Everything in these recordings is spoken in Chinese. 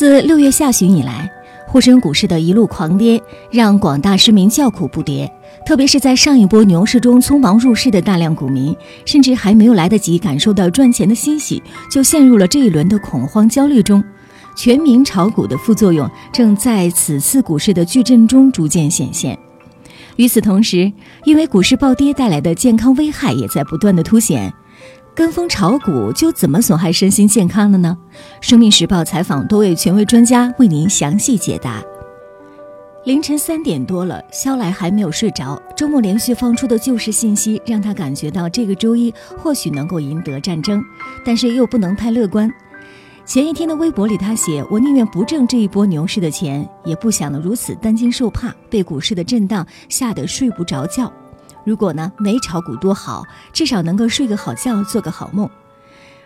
自六月下旬以来，沪深股市的一路狂跌，让广大市民叫苦不迭。特别是在上一波牛市中匆忙入市的大量股民，甚至还没有来得及感受到赚钱的欣喜，就陷入了这一轮的恐慌焦虑中。全民炒股的副作用正在此次股市的巨震中逐渐显现。与此同时，因为股市暴跌带来的健康危害也在不断的凸显。跟风炒股就怎么损害身心健康了呢？生命时报采访多位权威专家，为您详细解答。凌晨三点多了，肖来还没有睡着。周末连续放出的救市信息，让他感觉到这个周一或许能够赢得战争，但是又不能太乐观。前一天的微博里，他写：“我宁愿不挣这一波牛市的钱，也不想如此担惊受怕，被股市的震荡吓得睡不着觉。如果呢没炒股多好，至少能够睡个好觉，做个好梦。”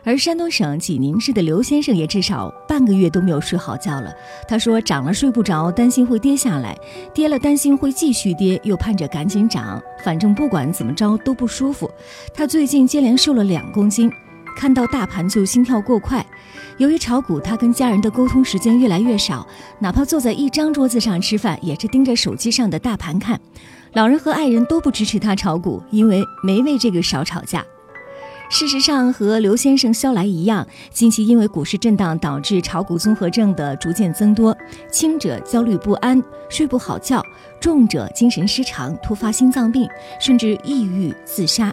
而山东省济宁市的刘先生也至少半个月都没有睡好觉了。他说：“涨了睡不着，担心会跌下来；跌了担心会继续跌，又盼着赶紧涨。反正不管怎么着都不舒服。”他最近接连瘦了两公斤，看到大盘就心跳过快。由于炒股，他跟家人的沟通时间越来越少，哪怕坐在一张桌子上吃饭，也是盯着手机上的大盘看。老人和爱人都不支持他炒股，因为没为这个少吵架。事实上，和刘先生肖来一样，近期因为股市震荡导致炒股综合症的逐渐增多，轻者焦虑不安、睡不好觉，重者精神失常、突发心脏病，甚至抑郁自杀。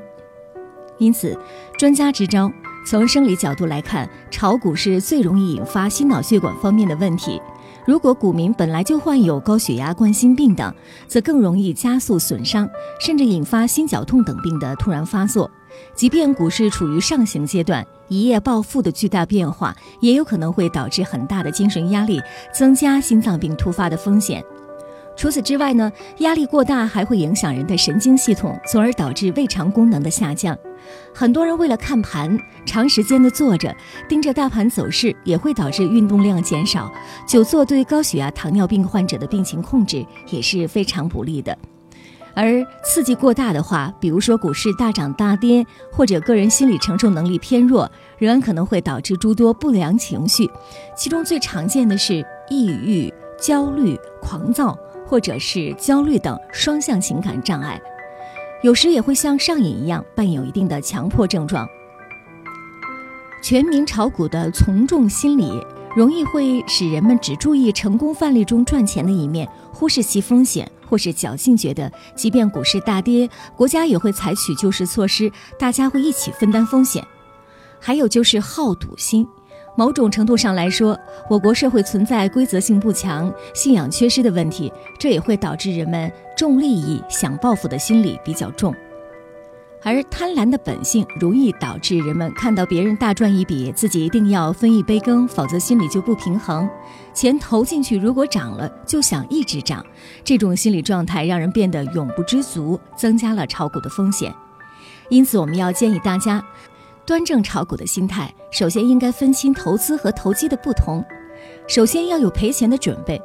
因此，专家支招：从生理角度来看，炒股是最容易引发心脑血管方面的问题。如果股民本来就患有高血压、冠心病等，则更容易加速损伤，甚至引发心绞痛等病的突然发作。即便股市处于上行阶段，一夜暴富的巨大变化也有可能会导致很大的精神压力，增加心脏病突发的风险。除此之外呢，压力过大还会影响人的神经系统，从而导致胃肠功能的下降。很多人为了看盘，长时间的坐着盯着大盘走势，也会导致运动量减少。久坐对高血压、糖尿病患者的病情控制也是非常不利的。而刺激过大的话，比如说股市大涨大跌，或者个人心理承受能力偏弱，仍然可能会导致诸多不良情绪，其中最常见的是抑郁、焦虑、狂躁，或者是焦虑等双向情感障碍，有时也会像上瘾一样，伴有一定的强迫症状。全民炒股的从众心理，容易会使人们只注意成功范例中赚钱的一面，忽视其风险。或是侥幸觉得，即便股市大跌，国家也会采取救市措施，大家会一起分担风险。还有就是好赌心，某种程度上来说，我国社会存在规则性不强、信仰缺失的问题，这也会导致人们重利益、想报复的心理比较重。而贪婪的本性容易导致人们看到别人大赚一笔，自己一定要分一杯羹，否则心里就不平衡。钱投进去，如果涨了，就想一直涨，这种心理状态让人变得永不知足，增加了炒股的风险。因此，我们要建议大家端正炒股的心态。首先，应该分清投资和投机的不同。首先要有赔钱的准备，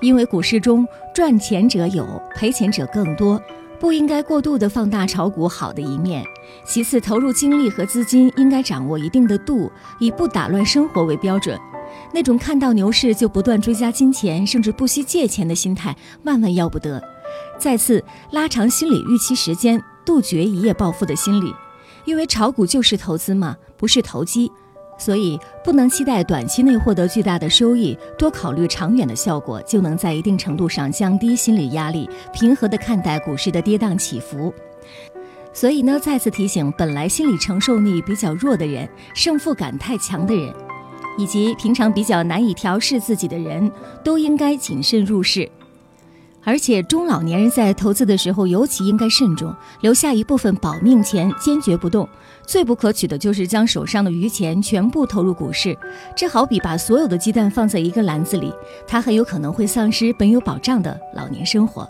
因为股市中赚钱者有，赔钱者更多。不应该过度的放大炒股好的一面。其次，投入精力和资金应该掌握一定的度，以不打乱生活为标准。那种看到牛市就不断追加金钱，甚至不惜借钱的心态，万万要不得。再次，拉长心理预期时间，杜绝一夜暴富的心理，因为炒股就是投资嘛，不是投机。所以不能期待短期内获得巨大的收益，多考虑长远的效果，就能在一定程度上降低心理压力，平和地看待股市的跌宕起伏。所以呢，再次提醒，本来心理承受力比较弱的人，胜负感太强的人，以及平常比较难以调试自己的人，都应该谨慎入市。而且中老年人在投资的时候尤其应该慎重，留下一部分保命钱，坚决不动。最不可取的就是将手上的余钱全部投入股市，这好比把所有的鸡蛋放在一个篮子里，它很有可能会丧失本有保障的老年生活。